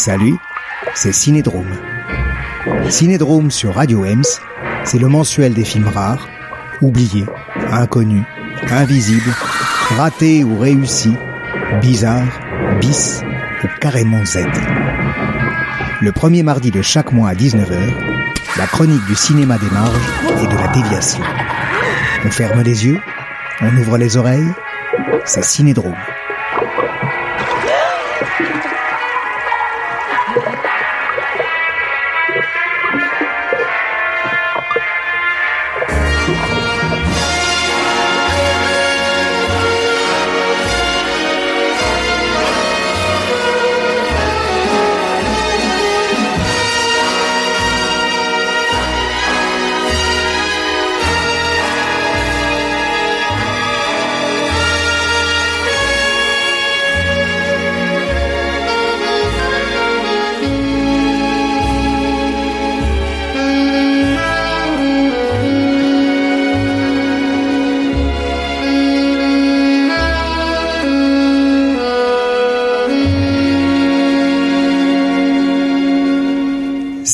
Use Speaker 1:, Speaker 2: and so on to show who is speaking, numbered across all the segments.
Speaker 1: Salut, c'est Cinédrome. Cinédrome sur Radio Ems, c'est le mensuel des films rares, oubliés, inconnus, invisibles, ratés ou réussis, bizarres, bis ou carrément Z. Le premier mardi de chaque mois à 19h, la chronique du cinéma des marges et de la déviation. On ferme les yeux, on ouvre les oreilles, c'est Cinédrome.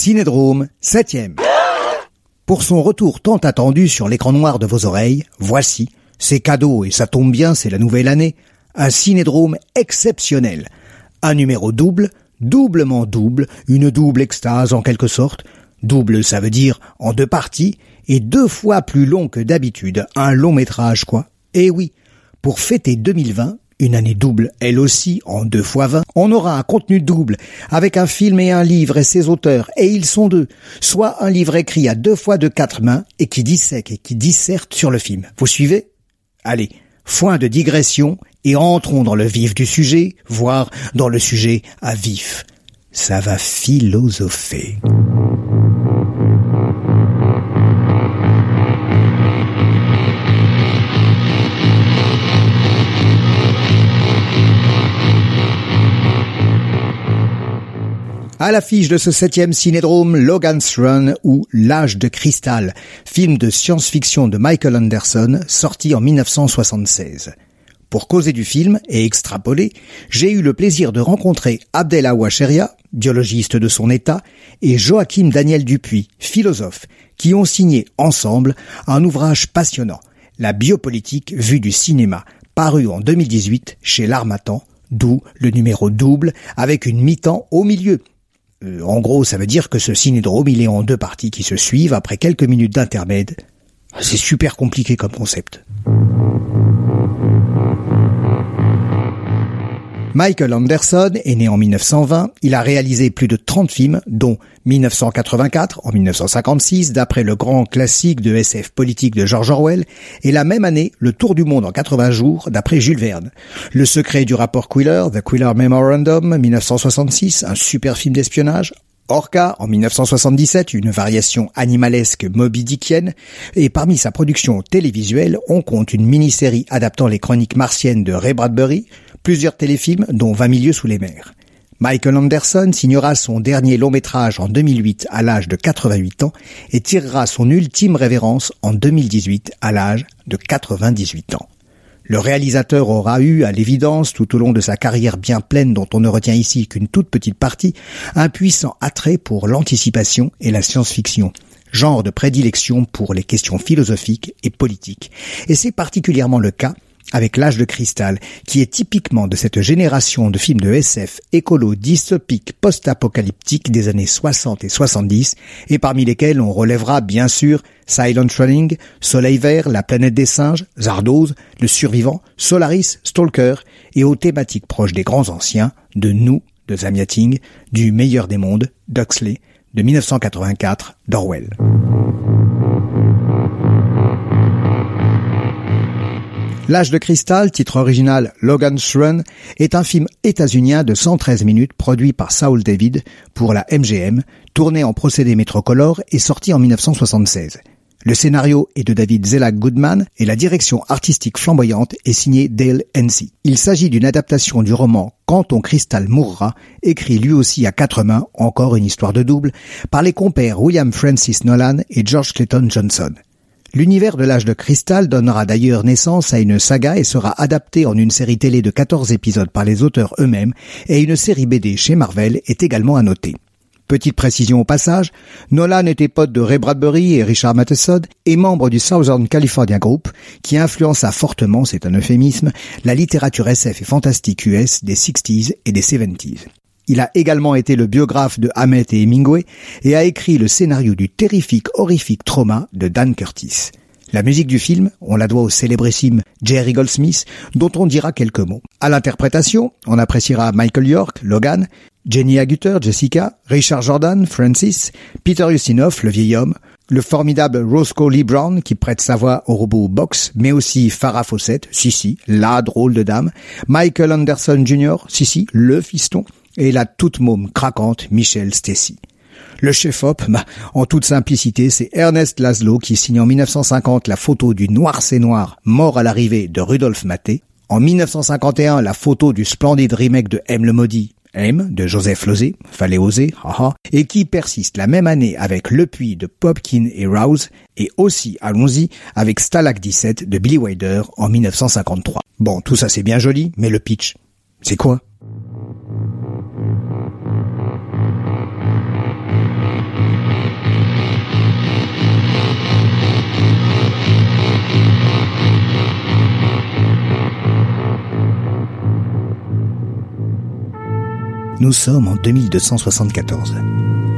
Speaker 1: Cinédrome, 7 Pour son retour tant attendu sur l'écran noir de vos oreilles, voici, c'est cadeau et ça tombe bien, c'est la nouvelle année, un cinédrome exceptionnel. Un numéro double, doublement double, une double extase en quelque sorte. Double, ça veut dire en deux parties, et deux fois plus long que d'habitude, un long métrage quoi. Eh oui, pour fêter 2020, une année double, elle aussi, en deux fois vingt. On aura un contenu double, avec un film et un livre et ses auteurs, et ils sont deux. Soit un livre écrit à deux fois de quatre mains, et qui dissèque et qui disserte sur le film. Vous suivez? Allez, foin de digression, et entrons dans le vif du sujet, voire dans le sujet à vif. Ça va philosopher. À l'affiche de ce septième cinédrome, Logan's Run ou L'âge de cristal, film de science-fiction de Michael Anderson, sorti en 1976. Pour causer du film et extrapoler, j'ai eu le plaisir de rencontrer Abdel Sheria, biologiste de son état, et Joachim Daniel Dupuis, philosophe, qui ont signé ensemble un ouvrage passionnant, La biopolitique vue du cinéma, paru en 2018 chez l'Armatan, d'où le numéro double avec une mi-temps au milieu, euh, en gros, ça veut dire que ce cinédrome, il est en deux parties qui se suivent après quelques minutes d'intermède. C'est super compliqué comme concept. Michael Anderson est né en 1920, il a réalisé plus de 30 films, dont 1984 en 1956, d'après le grand classique de SF politique de George Orwell, et la même année, Le Tour du Monde en 80 jours, d'après Jules Verne. Le secret du rapport Quiller, The Quiller Memorandum, 1966, un super film d'espionnage, Orca en 1977, une variation animalesque Moby Dickienne, et parmi sa production télévisuelle, on compte une mini-série adaptant les chroniques martiennes de Ray Bradbury, plusieurs téléfilms dont 20 milieux sous les mers. Michael Anderson signera son dernier long métrage en 2008 à l'âge de 88 ans et tirera son ultime révérence en 2018 à l'âge de 98 ans. Le réalisateur aura eu, à l'évidence, tout au long de sa carrière bien pleine dont on ne retient ici qu'une toute petite partie, un puissant attrait pour l'anticipation et la science-fiction, genre de prédilection pour les questions philosophiques et politiques. Et c'est particulièrement le cas avec L'âge de cristal, qui est typiquement de cette génération de films de SF écolo dystopiques post-apocalyptiques des années 60 et 70, et parmi lesquels on relèvera bien sûr Silent Running, Soleil Vert, La planète des singes, Zardoz, Le survivant, Solaris, Stalker, et aux thématiques proches des grands anciens, de Nous, de Zamiating, du meilleur des mondes, d'Huxley, de 1984, d'Orwell. L'âge de cristal, titre original Logan's Run, est un film états-unien de 113 minutes produit par Saul David pour la MGM, tourné en procédé métrocolore et sorti en 1976. Le scénario est de David Zella Goodman et la direction artistique flamboyante est signée Dale Hensey. Il s'agit d'une adaptation du roman Quand ton cristal mourra, écrit lui aussi à quatre mains, encore une histoire de double, par les compères William Francis Nolan et George Clayton Johnson. L'univers de l'âge de cristal donnera d'ailleurs naissance à une saga et sera adapté en une série télé de 14 épisodes par les auteurs eux-mêmes et une série BD chez Marvel est également à noter. Petite précision au passage, Nolan était pote de Ray Bradbury et Richard Matheson et membre du Southern California Group qui influença fortement, c'est un euphémisme, la littérature SF et fantastique US des 60s et des 70s. Il a également été le biographe de Hammett et Hemingway et a écrit le scénario du terrifique horrifique Trauma de Dan Curtis. La musique du film, on la doit au célébrissime Jerry Goldsmith, dont on dira quelques mots. À l'interprétation, on appréciera Michael York, Logan, Jenny Agutter, Jessica, Richard Jordan, Francis, Peter Ustinov, le vieil homme, le formidable Roscoe Lee Brown qui prête sa voix au robot Box, mais aussi Farah Fawcett, si la drôle de dame, Michael Anderson Jr., si le fiston, et la toute môme craquante Michelle Stacy. Le chef-op, bah, en toute simplicité, c'est Ernest Laszlo qui signe en 1950 la photo du noir c'est noir mort à l'arrivée de Rudolf Maté. En 1951, la photo du splendide remake de M le maudit M de Joseph Lozé, fallait oser, haha, et qui persiste la même année avec Le Puits de Popkin et Rouse, et aussi, allons-y, avec Stalag 17 de Billy Wilder en 1953. Bon, tout ça c'est bien joli, mais le pitch, c'est quoi? Nous sommes en 2274.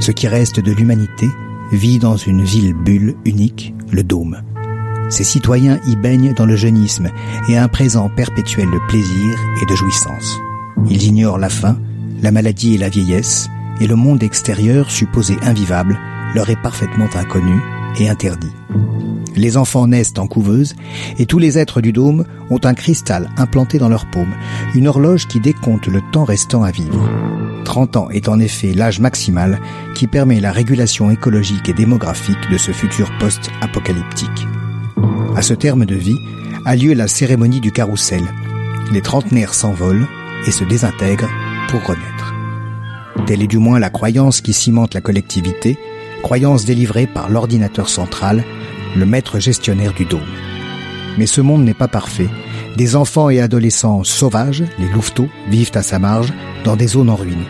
Speaker 1: Ce qui reste de l'humanité vit dans une ville bulle unique, le Dôme. Ses citoyens y baignent dans le jeunisme et un présent perpétuel de plaisir et de jouissance. Ils ignorent la faim, la maladie et la vieillesse, et le monde extérieur, supposé invivable, leur est parfaitement inconnu et interdit. Les enfants naissent en couveuse et tous les êtres du dôme ont un cristal implanté dans leur paume, une horloge qui décompte le temps restant à vivre. 30 ans est en effet l'âge maximal qui permet la régulation écologique et démographique de ce futur post-apocalyptique. À ce terme de vie a lieu la cérémonie du carrousel. Les trentenaires s'envolent et se désintègrent pour renaître. Telle est du moins la croyance qui cimente la collectivité, croyance délivrée par l'ordinateur central le maître gestionnaire du dôme. Mais ce monde n'est pas parfait. Des enfants et adolescents sauvages, les louveteaux, vivent à sa marge, dans des zones en ruine.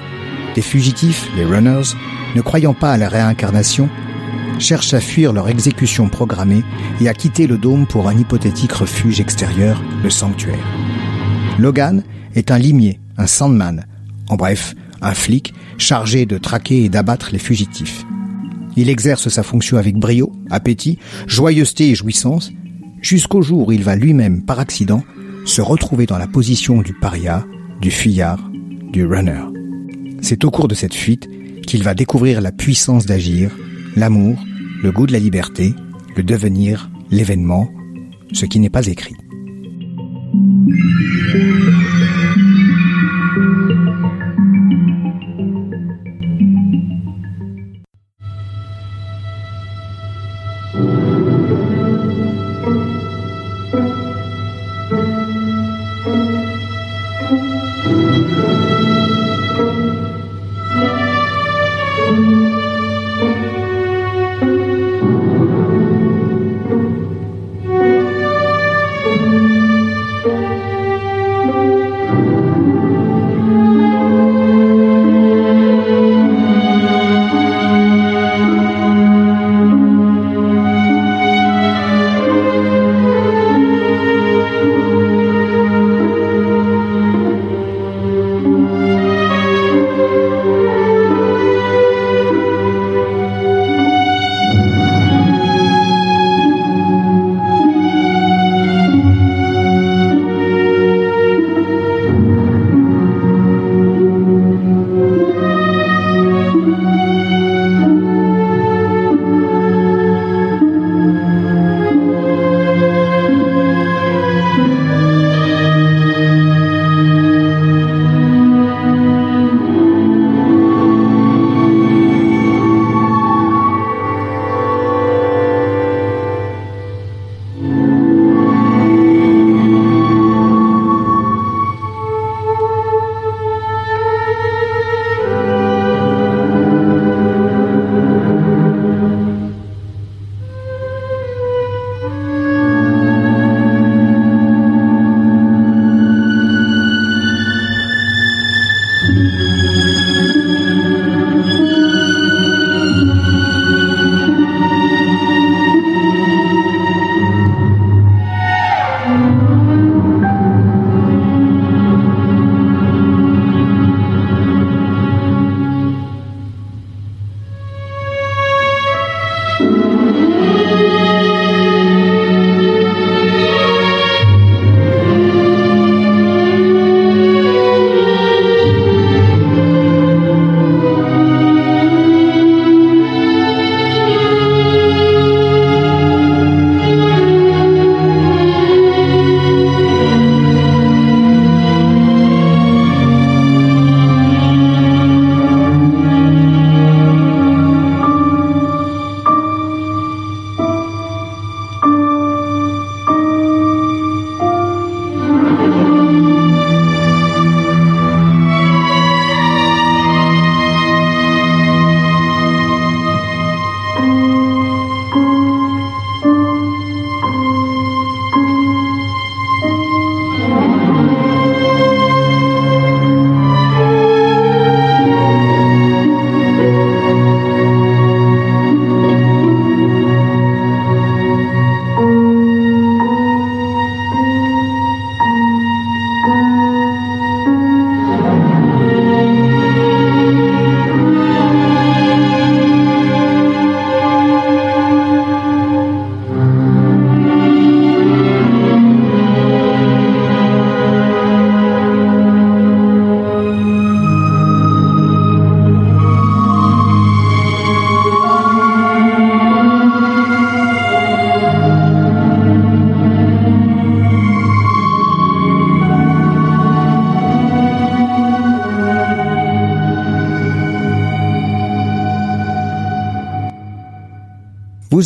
Speaker 1: Des fugitifs, les runners, ne croyant pas à la réincarnation, cherchent à fuir leur exécution programmée et à quitter le dôme pour un hypothétique refuge extérieur, le sanctuaire. Logan est un limier, un sandman, en bref, un flic chargé de traquer et d'abattre les fugitifs. Il exerce sa fonction avec brio, appétit, joyeuseté et jouissance, jusqu'au jour où il va lui-même, par accident, se retrouver dans la position du paria, du fuyard, du runner. C'est au cours de cette fuite qu'il va découvrir la puissance d'agir, l'amour, le goût de la liberté, le devenir, l'événement, ce qui n'est pas écrit.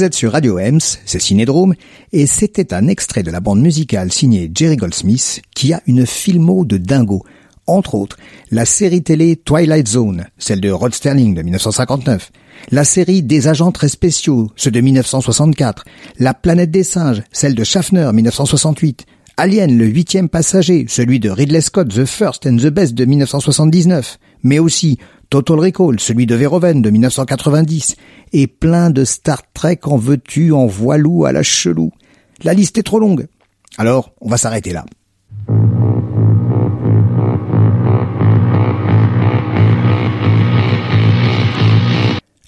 Speaker 1: Vous êtes sur Radio Ems, c'est Cinédrome, et c'était un extrait de la bande musicale signée Jerry Goldsmith qui a une filmo de dingo. Entre autres, la série télé Twilight Zone, celle de Rod Sterling de 1959, la série des agents très spéciaux, ceux de 1964, La planète des singes, celle de Schaffner 1968, Alien, le huitième passager, celui de Ridley Scott, The First and the Best de 1979, mais aussi Total Recall, celui de Verhoeven de 1990, et plein de Star Trek en veux-tu, en voilou à la chelou. La liste est trop longue. Alors, on va s'arrêter là.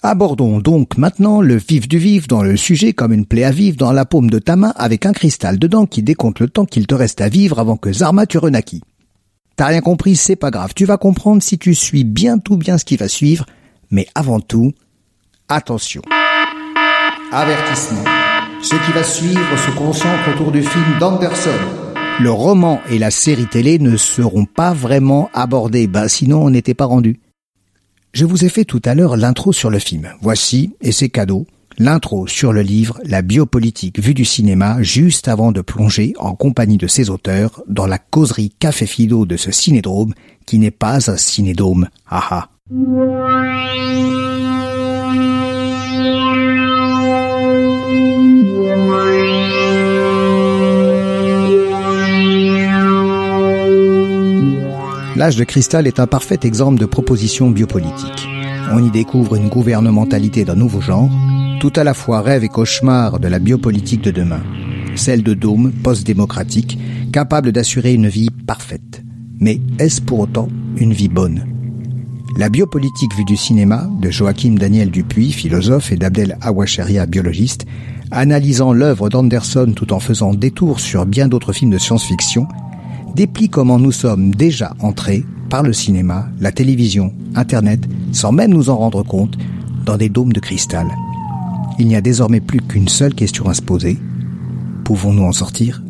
Speaker 1: Abordons donc maintenant le vif du vif dans le sujet comme une plaie à vivre dans la paume de ta main avec un cristal dedans qui décompte le temps qu'il te reste à vivre avant que Zarma tu renaquis. T'as rien compris, c'est pas grave, tu vas comprendre si tu suis bien tout bien ce qui va suivre, mais avant tout, attention. Avertissement. Ce qui va suivre se concentre autour du film d'Anderson. Le roman et la série télé ne seront pas vraiment abordés, bah sinon on n'était pas rendu. Je vous ai fait tout à l'heure l'intro sur le film. Voici, et c'est cadeau, l'intro sur le livre La biopolitique vue du cinéma juste avant de plonger en compagnie de ses auteurs dans la causerie café fido de ce cinédrome qui n'est pas un cinédome. Haha. L'âge de cristal est un parfait exemple de proposition biopolitique. On y découvre une gouvernementalité d'un nouveau genre, tout à la fois rêve et cauchemar de la biopolitique de demain, celle de dôme post-démocratique, capable d'assurer une vie parfaite. Mais est-ce pour autant une vie bonne? La biopolitique vue du cinéma, de Joachim Daniel Dupuis, philosophe, et d'Abdel Awacheria, biologiste, analysant l'œuvre d'Anderson tout en faisant détour sur bien d'autres films de science-fiction, déplie comment nous sommes déjà entrés par le cinéma, la télévision, Internet, sans même nous en rendre compte, dans des dômes de cristal. Il n'y a désormais plus qu'une seule question à se poser. Pouvons-nous en sortir?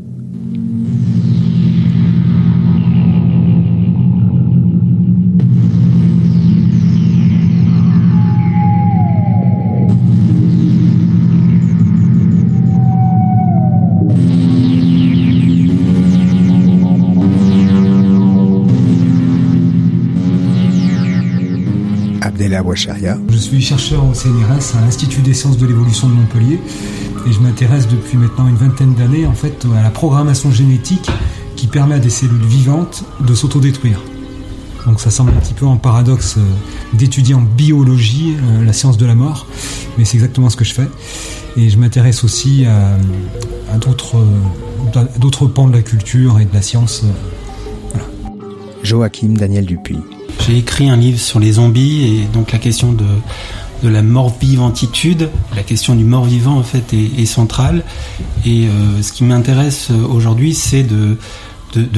Speaker 2: Je suis chercheur au CNRS, à l'Institut des sciences de l'évolution de Montpellier, et je m'intéresse depuis maintenant une vingtaine d'années en fait à la programmation génétique qui permet à des cellules vivantes de s'autodétruire. Donc ça semble un petit peu en paradoxe euh, d'étudier en biologie euh, la science de la mort, mais c'est exactement ce que je fais. Et je m'intéresse aussi à, à d'autres pans de la culture et de la science.
Speaker 1: Joachim Daniel Dupuis.
Speaker 3: J'ai écrit un livre sur les zombies et donc la question de, la mort-vivantitude, la question du mort-vivant en fait est, centrale. Et euh, ce qui m'intéresse euh, aujourd'hui, c'est de,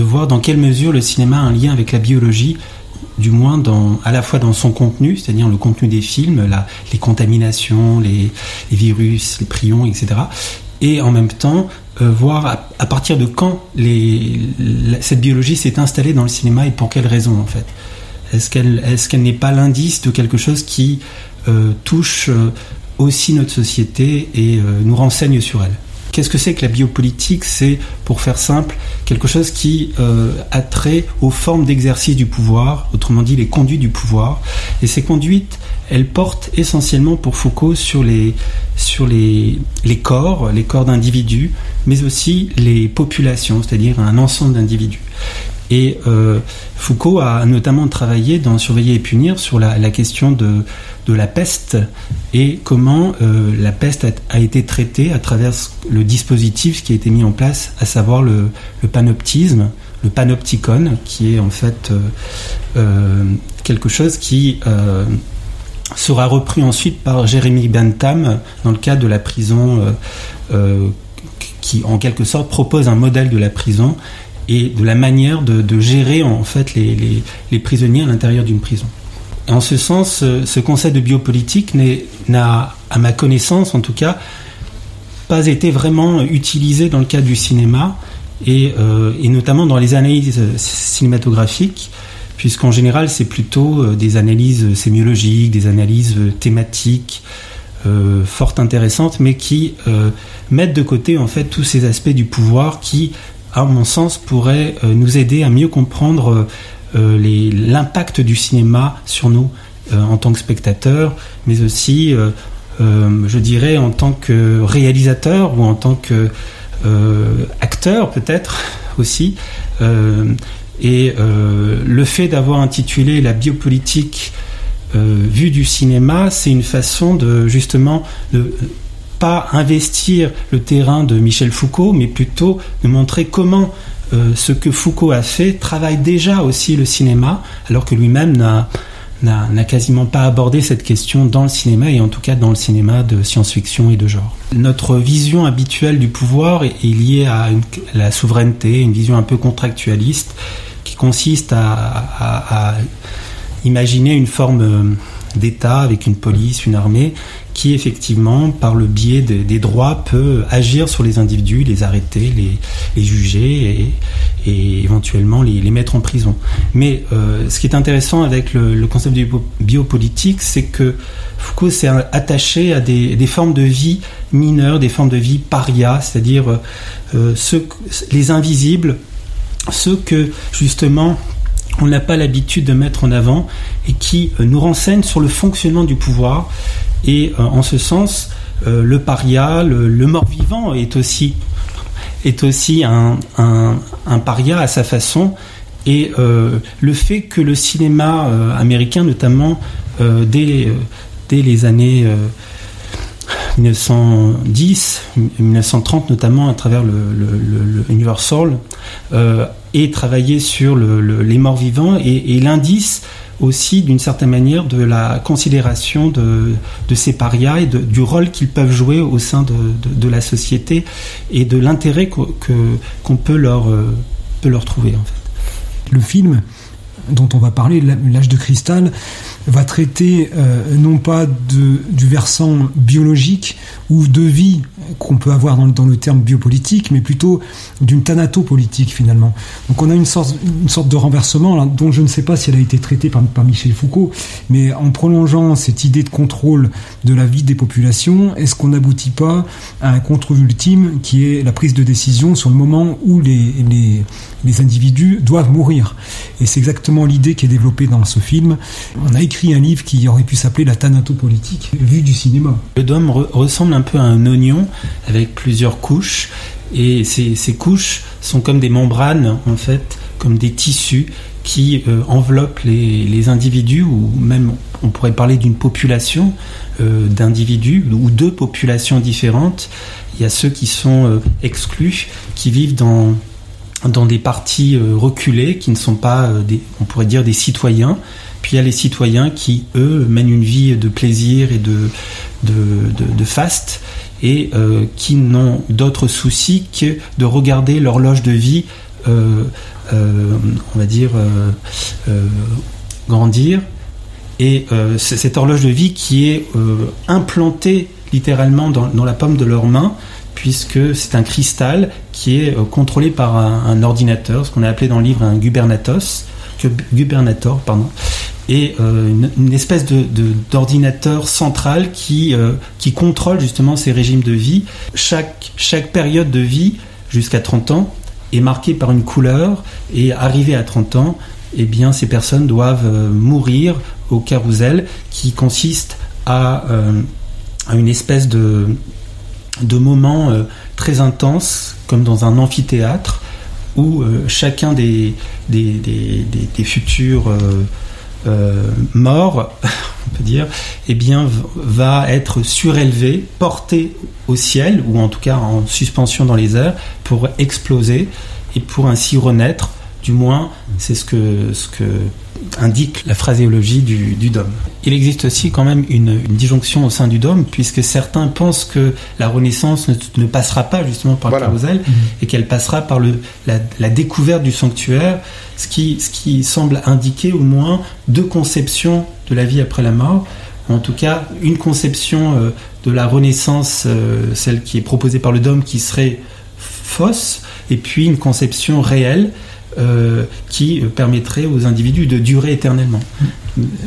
Speaker 3: voir dans quelle mesure le cinéma a un lien avec la biologie, du moins dans, à la fois dans son contenu, c'est-à-dire le contenu des films, les contaminations, les, virus, les prions, etc. Et en même temps, euh, voir à, partir de quand cette biologie s'est installée dans le cinéma et pour quelles raisons en fait. Est-ce qu'elle est qu'elle n'est pas l'indice de quelque chose qui euh, touche euh, aussi notre société et nous renseigne sur elle? Qu'est-ce que c'est que la biopolitique? C'est, pour faire simple, quelque chose qui a trait aux formes d'exercice du pouvoir, autrement dit les conduites du pouvoir. Et ces conduites, elles portent essentiellement pour Foucault sur les, sur les, les corps, les corps d'individus, mais aussi les populations, c'est-à-dire un ensemble d'individus. Et euh, Foucault a notamment travaillé dans Surveiller et punir sur la, question de, de, la peste et comment euh, la peste a, été traitée à travers le dispositif qui a été mis en place, à savoir le, panoptisme, le panopticon, qui est en fait euh, quelque chose qui sera repris ensuite par Jérémy Bentham dans le cadre de la prison qui en quelque sorte propose un modèle de la prison et de la manière de, gérer en fait les, prisonniers à l'intérieur d'une prison. en ce sens, ce concept de biopolitique n'a, à ma connaissance en tout cas, pas été vraiment utilisé dans le cadre du cinéma et, euh, notamment dans les analyses cinématographiques, puisqu'en général c'est plutôt euh, des analyses sémiologiques, des analyses thématiques, fort intéressantes, mais qui mettent de côté en fait tous ces aspects du pouvoir qui, à mon sens, pourraient nous aider à mieux comprendre l'impact du cinéma sur nous en tant que spectateurs, mais aussi, je dirais, en tant que réalisateur ou en tant que peut-être aussi. Et euh, le fait d'avoir intitulé la biopolitique euh, vue du cinéma, c'est une façon de justement de pas investir le terrain de Michel Foucault, mais plutôt de montrer comment euh, ce que Foucault a fait travaille déjà aussi le cinéma, alors que lui-même n'a quasiment pas abordé cette question dans le cinéma et en tout cas dans le cinéma de science-fiction et de genre. Notre vision habituelle du pouvoir est, liée à, la souveraineté, une vision un peu contractualiste qui consiste à, imaginer une forme euh, d'État avec une police, une armée, qui effectivement, par le biais des droits, peut agir sur les individus, les arrêter, les, juger et, éventuellement les, mettre en prison. Mais euh, ce qui est intéressant avec le, concept de biopolitique, c'est que Foucault s'est attaché à des, formes de vie mineures, des formes de vie paria, c'est-à-dire euh, les invisibles ceux que justement on n'a pas l'habitude de mettre en avant et qui euh, nous renseignent sur le fonctionnement du pouvoir. Et euh, en ce sens, euh, le paria, le, mort-vivant est aussi, est aussi un, paria à sa façon. Et le fait que le cinéma américain, notamment dès, dès les années 1910, 1930 notamment à travers le, Universal, et travailler sur les morts vivants et, l'indice aussi d'une certaine manière de la considération de, ces parias et du rôle qu'ils peuvent jouer au sein de, la société et de l'intérêt qu'on peut, leur, euh, peut leur trouver en fait.
Speaker 2: Le film dont on va parler, l'âge de cristal, va traiter euh, non pas de, du versant biologique ou de vie qu'on peut avoir dans, dans, le terme biopolitique, mais plutôt d'une thanatopolitique finalement. Donc on a une sorte, une sorte de renversement dont je ne sais pas si elle a été traitée par, par Michel Foucault, mais en prolongeant cette idée de contrôle de la vie des populations, est-ce qu'on n'aboutit pas à un contrôle ultime qui est la prise de décision sur le moment où les, les, les individus doivent mourir? Et c'est exactement l'idée qui est développée dans ce film. Un livre qui aurait pu s'appeler La thanatopolitique vue du cinéma.
Speaker 3: Le dôme ressemble un peu à un oignon avec plusieurs couches. Et ces, couches sont comme des membranes, en fait, comme des tissus qui euh, enveloppent les, les, individus, ou même on pourrait parler d'une population euh, d'individus, ou deux populations différentes. Il y a ceux qui sont euh, exclus, qui vivent dans, dans des parties reculées, qui ne sont pas, des, on pourrait dire, des citoyens. Puis il y a les citoyens qui, eux, mènent une vie de plaisir et de, de, de, faste et euh, qui n'ont d'autre souci que de regarder l'horloge de vie, euh, euh, on va dire, grandir. Et cette horloge de vie qui est implantée littéralement dans, la paume de leurs mains, puisque c'est un cristal qui est contrôlé par un, ordinateur, ce qu'on a appelé dans le livre un gubernatos, gubernator, pardon, et euh, une, espèce de, d'ordinateur central qui, euh, qui contrôle justement ces régimes de vie. Chaque, chaque période de vie jusqu'à 30 ans est marquée par une couleur et arrivé à 30 ans, eh bien, ces personnes doivent euh, mourir au carrousel qui consiste à, à une espèce de, de moment très intense comme dans un amphithéâtre où chacun des, des, des, des futurs mort, on peut dire, eh bien, va être surélevé, porté au ciel, ou en tout cas en suspension dans les airs, pour exploser et pour ainsi renaître. Du moins, c'est ce que, ce que indique la phraséologie du, du dôme. Il existe aussi quand même une, disjonction au sein du dôme, puisque certains pensent que la Renaissance ne, passera pas justement par le carrousel, mhm. et qu'elle passera par le, la, découverte du sanctuaire, ce qui, ce qui semble indiquer au moins deux conceptions de la vie après la mort. En tout cas, une conception euh, de la Renaissance, euh, celle qui est proposée par le dôme, qui serait fausse, et puis une conception réelle euh, qui permettrait aux individus de durer éternellement.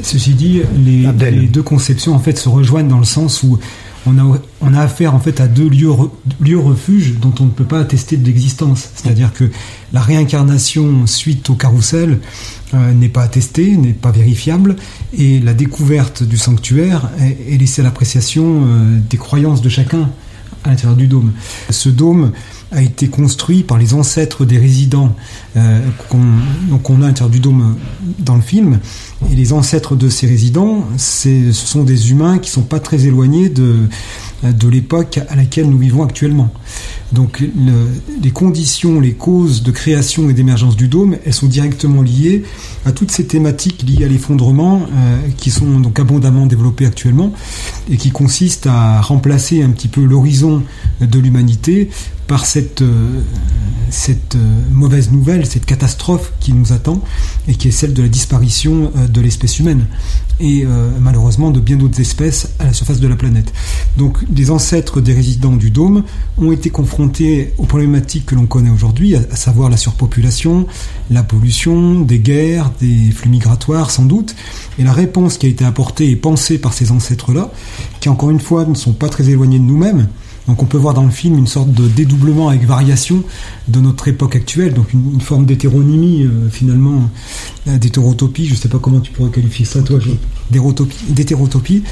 Speaker 2: Ceci dit, les, deux conceptions en fait se rejoignent dans le sens où on a, on a affaire en fait à deux lieux, lieux refuges dont on ne peut pas attester de l'existence. C'est-à-dire que la réincarnation suite au carrousel euh, n'est pas attestée, n'est pas vérifiable, et la découverte du sanctuaire est, est laissée à l'appréciation euh, des croyances de chacun à l'intérieur du dôme. Ce dôme a été construit par les ancêtres des résidents qu'on donc on a à l'intérieur du dôme dans le film. Et les ancêtres de ces résidents, ce sont des humains qui sont pas très éloignés de, de l'époque à laquelle nous vivons actuellement. Donc le, les conditions, les causes de création et d'émergence du dôme, elles sont directement liées à toutes ces thématiques liées à l'effondrement euh, qui sont donc abondamment développées actuellement et qui consistent à remplacer un petit peu l'horizon de l'humanité par cette, euh, cette euh, mauvaise nouvelle, cette catastrophe qui nous attend et qui est celle de la disparition euh, de l'espèce humaine et malheureusement de bien d'autres espèces à la surface de la planète. Donc les ancêtres des résidents du dôme ont été confrontés aux problématiques que l'on connaît aujourd'hui, à, savoir la surpopulation, la pollution, des guerres, des flux migratoires sans doute, et la réponse qui a été apportée et pensée par ces ancêtres-là, qui encore une fois ne sont pas très éloignés de nous-mêmes, donc on peut voir dans le film une sorte de dédoublement avec variation de notre époque actuelle, donc une, forme d'hétéronymie euh, finalement, euh, d'hétérotopie, je ne sais pas comment tu pourrais qualifier ça toi, d'hétérotopie.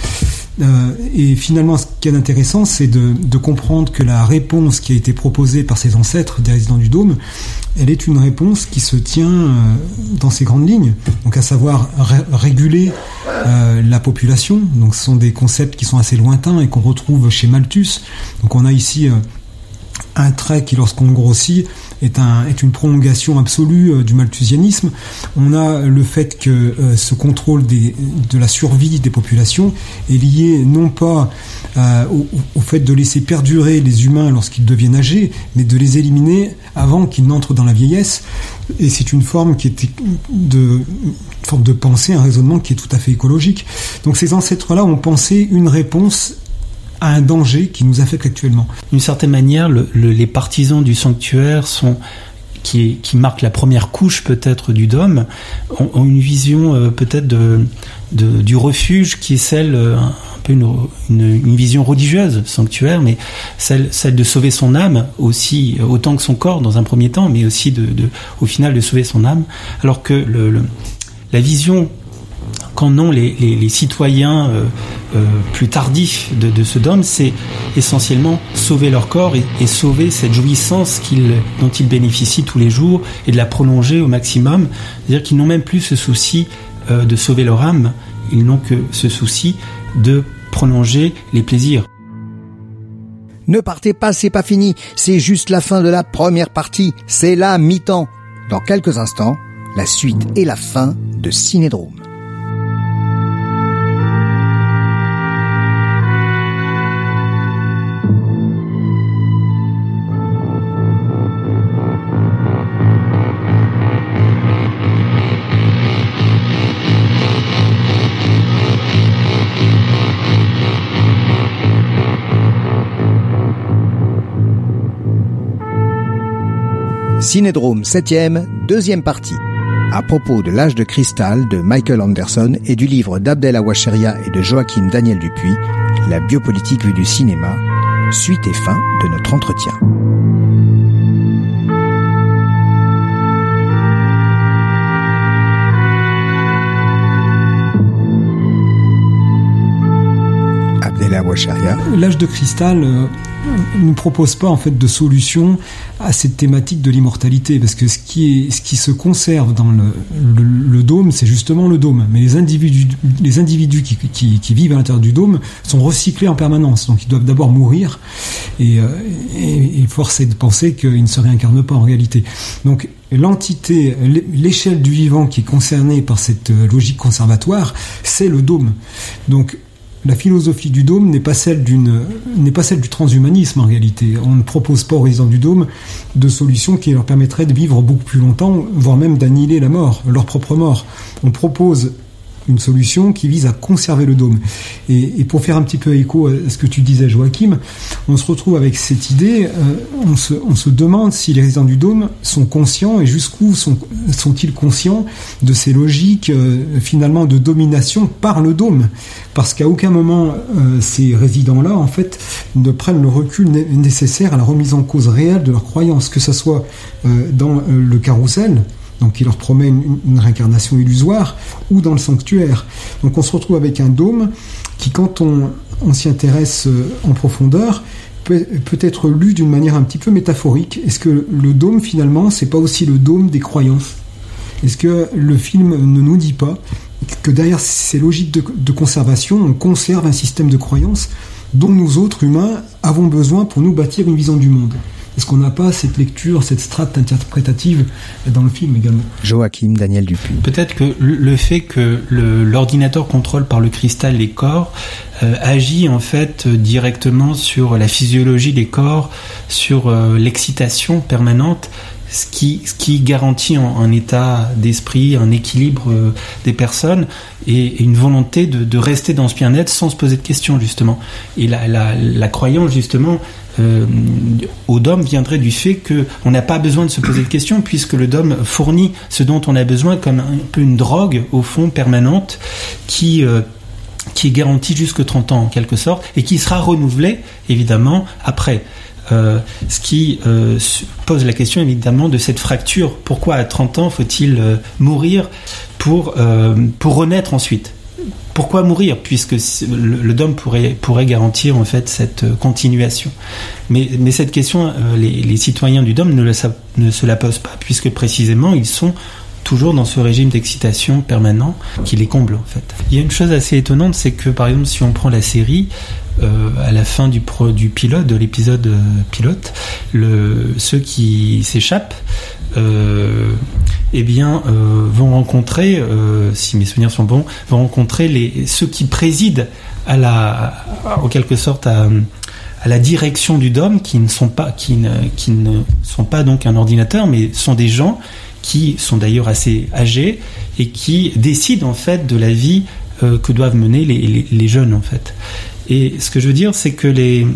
Speaker 2: Euh, et finalement, ce qui est intéressant, c'est de, de, comprendre que la réponse qui a été proposée par ses ancêtres des résidents du Dôme, elle est une réponse qui se tient euh, dans ses grandes lignes, donc à savoir ré réguler euh, la population. Donc, ce sont des concepts qui sont assez lointains et qu'on retrouve chez Malthus. Donc, on a ici euh, un trait qui, lorsqu'on grossit, est, un, est une prolongation absolue euh, du malthusianisme. On a le fait que euh, ce contrôle de la survie des populations est lié non pas euh, au, fait de laisser perdurer les humains lorsqu'ils deviennent âgés, mais de les éliminer avant qu'ils n'entrent dans la vieillesse. Et c'est une forme qui est de forme de pensée, un raisonnement qui est tout à fait écologique. Donc ces ancêtres-là ont pensé une réponse à un danger qui nous affecte actuellement.
Speaker 3: D'une certaine manière, le, le, les partisans du sanctuaire sont qui, qui marquent la première couche peut-être du dôme, ont, une vision euh, peut-être de, du refuge qui est celle, euh, un peu une, une, vision religieuse, sanctuaire, mais celle, celle de sauver son âme aussi, autant que son corps dans un premier temps, mais aussi de, au final de sauver son âme, alors que la vision qu'en ont les, citoyens euh, euh, plus tardifs de, de ce dôme, c'est essentiellement sauver leur corps et, sauver cette jouissance dont ils bénéficient tous les jours et de la prolonger au maximum. C'est-à-dire qu'ils n'ont même plus ce souci euh, de sauver leur âme, ils n'ont que ce souci de prolonger les plaisirs.
Speaker 1: Ne partez pas, c'est pas fini, c'est juste la fin de la première partie, c'est la mi-temps. Dans quelques instants, la suite et la fin de Cinédrome. Cinédrome 7e, deuxième partie. À propos de l'âge de cristal de Michael Anderson et du livre d'Abdel Awacheria et de Joachim Daniel Dupuis, La biopolitique vue du cinéma, suite et fin de notre entretien.
Speaker 2: L'âge de cristal euh, ne propose pas en fait de solution à cette thématique de l'immortalité parce que ce qui se conserve dans le, dôme c'est justement le dôme. Mais les individus les individus qui, vivent à l'intérieur du dôme sont recyclés en permanence. Donc ils doivent d'abord mourir et, euh, et, et force est de penser qu'ils ne se réincarnent pas en réalité. Donc l'entité, l'échelle du vivant qui est concernée par cette logique conservatoire, c'est le dôme. Donc la philosophie du dôme n'est pas celle du transhumanisme en réalité. On ne propose pas aux résidents du dôme de solutions qui leur permettraient de vivre beaucoup plus longtemps, voire même d'annihiler la mort, leur propre mort. On propose une solution qui vise à conserver le dôme. Et, pour faire un petit peu écho à ce que tu disais, Joachim, on se retrouve avec cette idée, euh, on, se, demande si les résidents du dôme sont conscients et jusqu'où sont, sont-ils conscients de ces logiques euh, finalement de domination par le dôme. Parce qu'à aucun moment euh, ces résidents-là, en fait, ne prennent le recul nécessaire à la remise en cause réelle de leurs croyances, que ce soit dans le carrousel, donc qui leur promet une, réincarnation illusoire, ou dans le sanctuaire. Donc on se retrouve avec un dôme qui, quand on, s'y intéresse euh, en profondeur, peut, être lu d'une manière un petit peu métaphorique. Est-ce que le dôme, finalement, c'est pas aussi le dôme des croyances? Est-ce que le film ne nous dit pas que derrière ces logiques de conservation, on conserve un système de croyances dont nous autres humains avons besoin pour nous bâtir une vision du monde? Est-ce qu'on n'a pas cette lecture, cette strate interprétative dans le film également?
Speaker 1: Joachim Daniel Dupuis.
Speaker 3: Peut-être que le fait que l'ordinateur contrôle par le cristal les corps euh, agit en fait directement sur la physiologie des corps, sur euh, l'excitation permanente ce qui, garantit un, état d'esprit, un équilibre euh, des personnes et, une volonté de, rester dans ce bien-être sans se poser de questions justement. Et la croyance justement euh, au DOM viendrait du fait qu'on n'a pas besoin de se poser de questions puisque le DOM fournit ce dont on a besoin comme un peu une drogue au fond permanente qui euh, qui est garantie jusque 30 ans en quelque sorte et qui sera renouvelée évidemment après. Euh, ce qui euh, pose la question évidemment de cette fracture. Pourquoi à 30 ans faut-il euh, mourir pour, pour renaître ensuite? Pourquoi mourir? Puisque le, dôme pourrait, pourrait garantir en fait cette continuation. Mais, mais cette question les, citoyens du dôme le, ne se la posent pas puisque précisément ils sont toujours dans ce régime d'excitation permanent qui les comble en fait. Il y a une chose assez étonnante, c'est que par exemple si on prend la série, euh, à la fin du, du pilote, de l'épisode euh, pilote, ceux qui s'échappent, euh, eh bien, vont rencontrer, si mes souvenirs sont bons, vont rencontrer les, ceux qui président à la, en quelque sorte, à, à la direction du DOM, qui ne sont pas, qui ne, qui ne sont pas donc un ordinateur, mais sont des gens qui sont d'ailleurs assez âgés et qui décident en fait de la vie que doivent mener les, jeunes en fait. Et ce que je veux dire, c'est que les,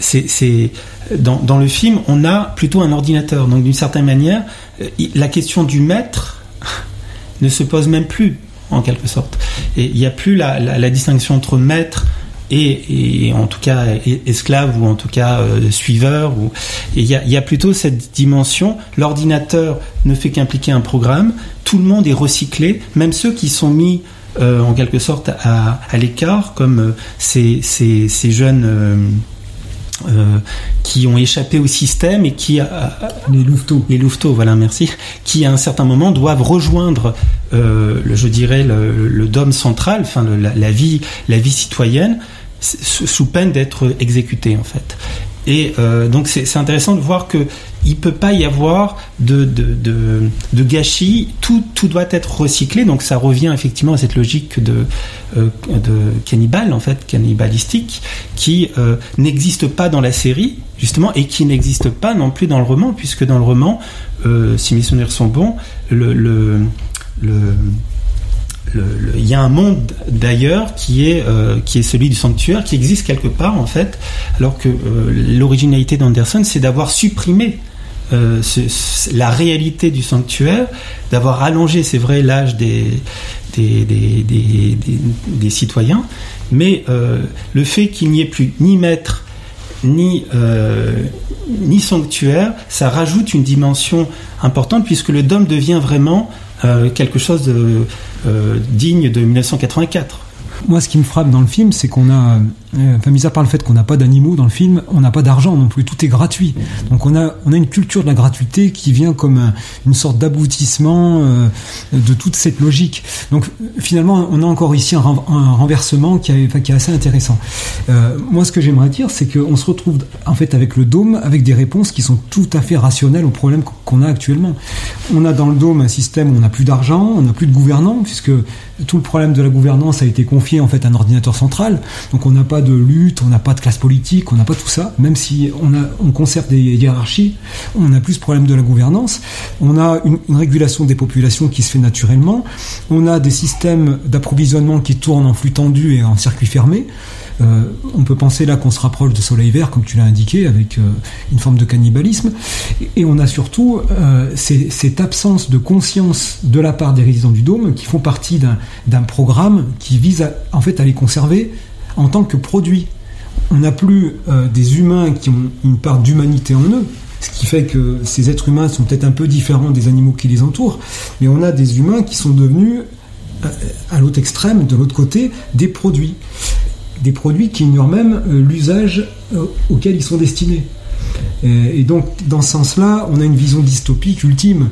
Speaker 3: c'est, dans, dans, le film, on a plutôt un ordinateur. Donc d'une certaine manière, euh, la question du maître ne se pose même plus, en quelque sorte. Et il n'y a plus la, la, distinction entre maître et, et, en tout cas esclave ou en tout cas euh, suiveur. Ou, il y, a, y a plutôt cette dimension, l'ordinateur ne fait qu'impliquer un programme, tout le monde est recyclé, même ceux qui sont mis euh, en quelque sorte à, l'écart, comme euh, ces, ces, jeunes euh, qui ont échappé au système et qui
Speaker 2: les louveteaux
Speaker 3: les louveteaux voilà merci qui à un certain moment doivent rejoindre le, je dirais le, dôme central enfin la, vie la vie citoyenne sous peine d'être exécutés en fait. Et donc c'est intéressant de voir que il peut pas y avoir de, de, de, gâchis, tout, tout, doit être recyclé, donc ça revient effectivement à cette logique de, euh, de cannibale, en fait, cannibalistique, qui euh, n'existe pas dans la série, justement, et qui n'existe pas non plus dans le roman, puisque dans le roman, euh, si mes souvenirs sont bons, le il y a un monde d'ailleurs qui est qui est celui du sanctuaire qui existe quelque part en fait alors que l'originalité d'Anderson c'est d'avoir supprimé euh, la réalité du sanctuaire, d'avoir allongé, c'est vrai, l'âge des des, des, des, citoyens, mais euh, le fait qu'il n'y ait plus ni maître, ni, euh, ni sanctuaire, ça rajoute une dimension importante puisque le dôme devient vraiment quelque chose de, digne de 1984.
Speaker 2: Moi, ce qui me frappe dans le film, c'est qu'on a, euh, enfin, mis à part le fait qu'on n'a pas d'animaux dans le film, on n'a pas d'argent non plus. Tout est gratuit. Donc, on a, on a une culture de la gratuité qui vient comme une sorte d'aboutissement euh, de toute cette logique. Donc, finalement, on a encore ici un, renversement qui, qui, est assez intéressant. Euh, moi, ce que j'aimerais dire, c'est qu'on se retrouve en fait avec le dôme, avec des réponses qui sont tout à fait rationnelles aux problèmes qu'on a actuellement. On a dans le dôme un système où on n'a plus d'argent, on n'a plus de gouvernants, puisque tout le problème de la gouvernance a été confié en fait à un ordinateur central. Donc on n'a pas de lutte, on n'a pas de classe politique, on n'a pas tout ça. Même si on, conserve des hiérarchies, on a plus ce problème de la gouvernance. On a une, régulation des populations qui se fait naturellement. On a des systèmes d'approvisionnement qui tournent en flux tendu et en circuit fermé. Euh, on peut penser là qu'on se rapproche de Soleil Vert, comme tu l'as indiqué, avec euh, une forme de cannibalisme. Et on a surtout euh, cette absence de conscience de la part des résidents du Dôme qui font partie d'un programme qui vise en fait à les conserver en tant que produits. On n'a plus des humains qui ont une part d'humanité en eux, ce qui fait que ces êtres humains sont peut-être un peu différents des animaux qui les entourent, mais on a des humains qui sont devenus à l'autre extrême, de l'autre côté, des produits des produits qui ignorent même euh, l'usage euh, auquel ils sont destinés. Et donc, dans ce sens-là, on a une vision dystopique ultime.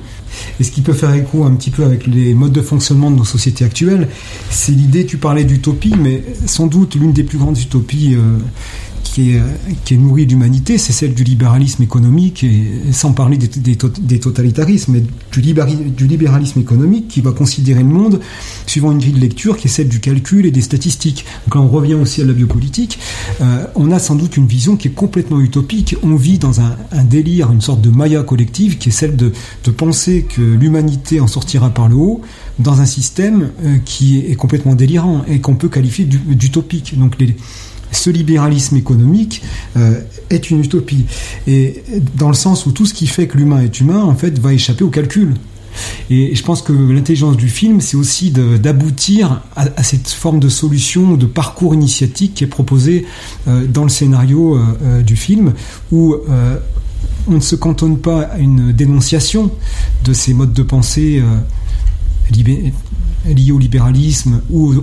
Speaker 2: Et ce qui peut faire écho un petit peu avec les modes de fonctionnement de nos sociétés actuelles, c'est l'idée, tu parlais d'utopie, mais sans doute l'une des plus grandes utopies euh, qui est, est nourrie d'humanité, c'est celle du libéralisme économique, sans parler des, totalitarismes, mais du, libéralisme économique qui va considérer le monde suivant une grille de lecture qui est celle du calcul et des statistiques. Là, on revient aussi à la biopolitique. Euh, on a sans doute une vision qui est complètement utopique. On vit dans un, délire, une sorte de maya collective qui est celle de, penser que l'humanité en sortira par le haut dans un système euh, qui est complètement délirant et qu'on peut qualifier d'utopique. Donc les, ce libéralisme économique euh, est une utopie. Et dans le sens où tout ce qui fait que l'humain est humain, en fait, va échapper au calcul. Et je pense que l'intelligence du film, c'est aussi d'aboutir à, cette forme de solution, de parcours initiatique qui est proposé euh, dans le scénario euh, du film, où on ne se cantonne pas à une dénonciation de ces modes de pensée lié au libéralisme ou,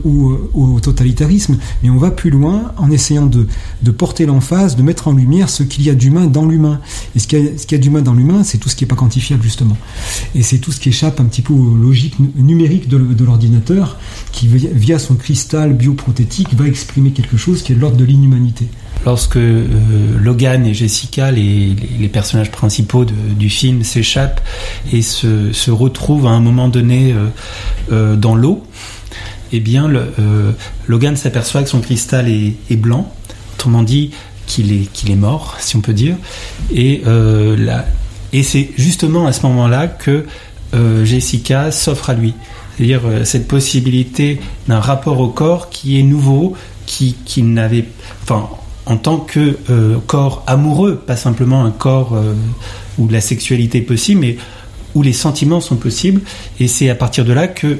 Speaker 2: au totalitarisme, mais on va plus loin en essayant de, porter l'emphase, de mettre en lumière ce qu'il y a d'humain dans l'humain. Et ce qu'il y a, d'humain dans l'humain, c'est tout ce qui n'est pas quantifiable, justement. Et c'est tout ce qui échappe un petit peu aux logiques numériques de, de l'ordinateur, qui, via son cristal bioprothétique, va exprimer quelque chose qui est de l'ordre de l'inhumanité
Speaker 3: lorsque euh, Logan et Jessica, les, personnages principaux du film, s'échappent et se, retrouvent à un moment donné euh, euh, dans l'eau, eh bien, Logan s'aperçoit que son cristal est, blanc, autrement dit qu'il est, qu'il est mort, si on peut dire, et, et c'est justement à ce moment-là que Jessica s'offre à lui. C'est-à-dire cette possibilité d'un rapport au corps qui est nouveau, qui, qui n'avait, enfin, en tant que euh, corps amoureux, pas simplement un corps euh, où la sexualité est possible, mais où les sentiments sont possibles. Et c'est à partir de là que,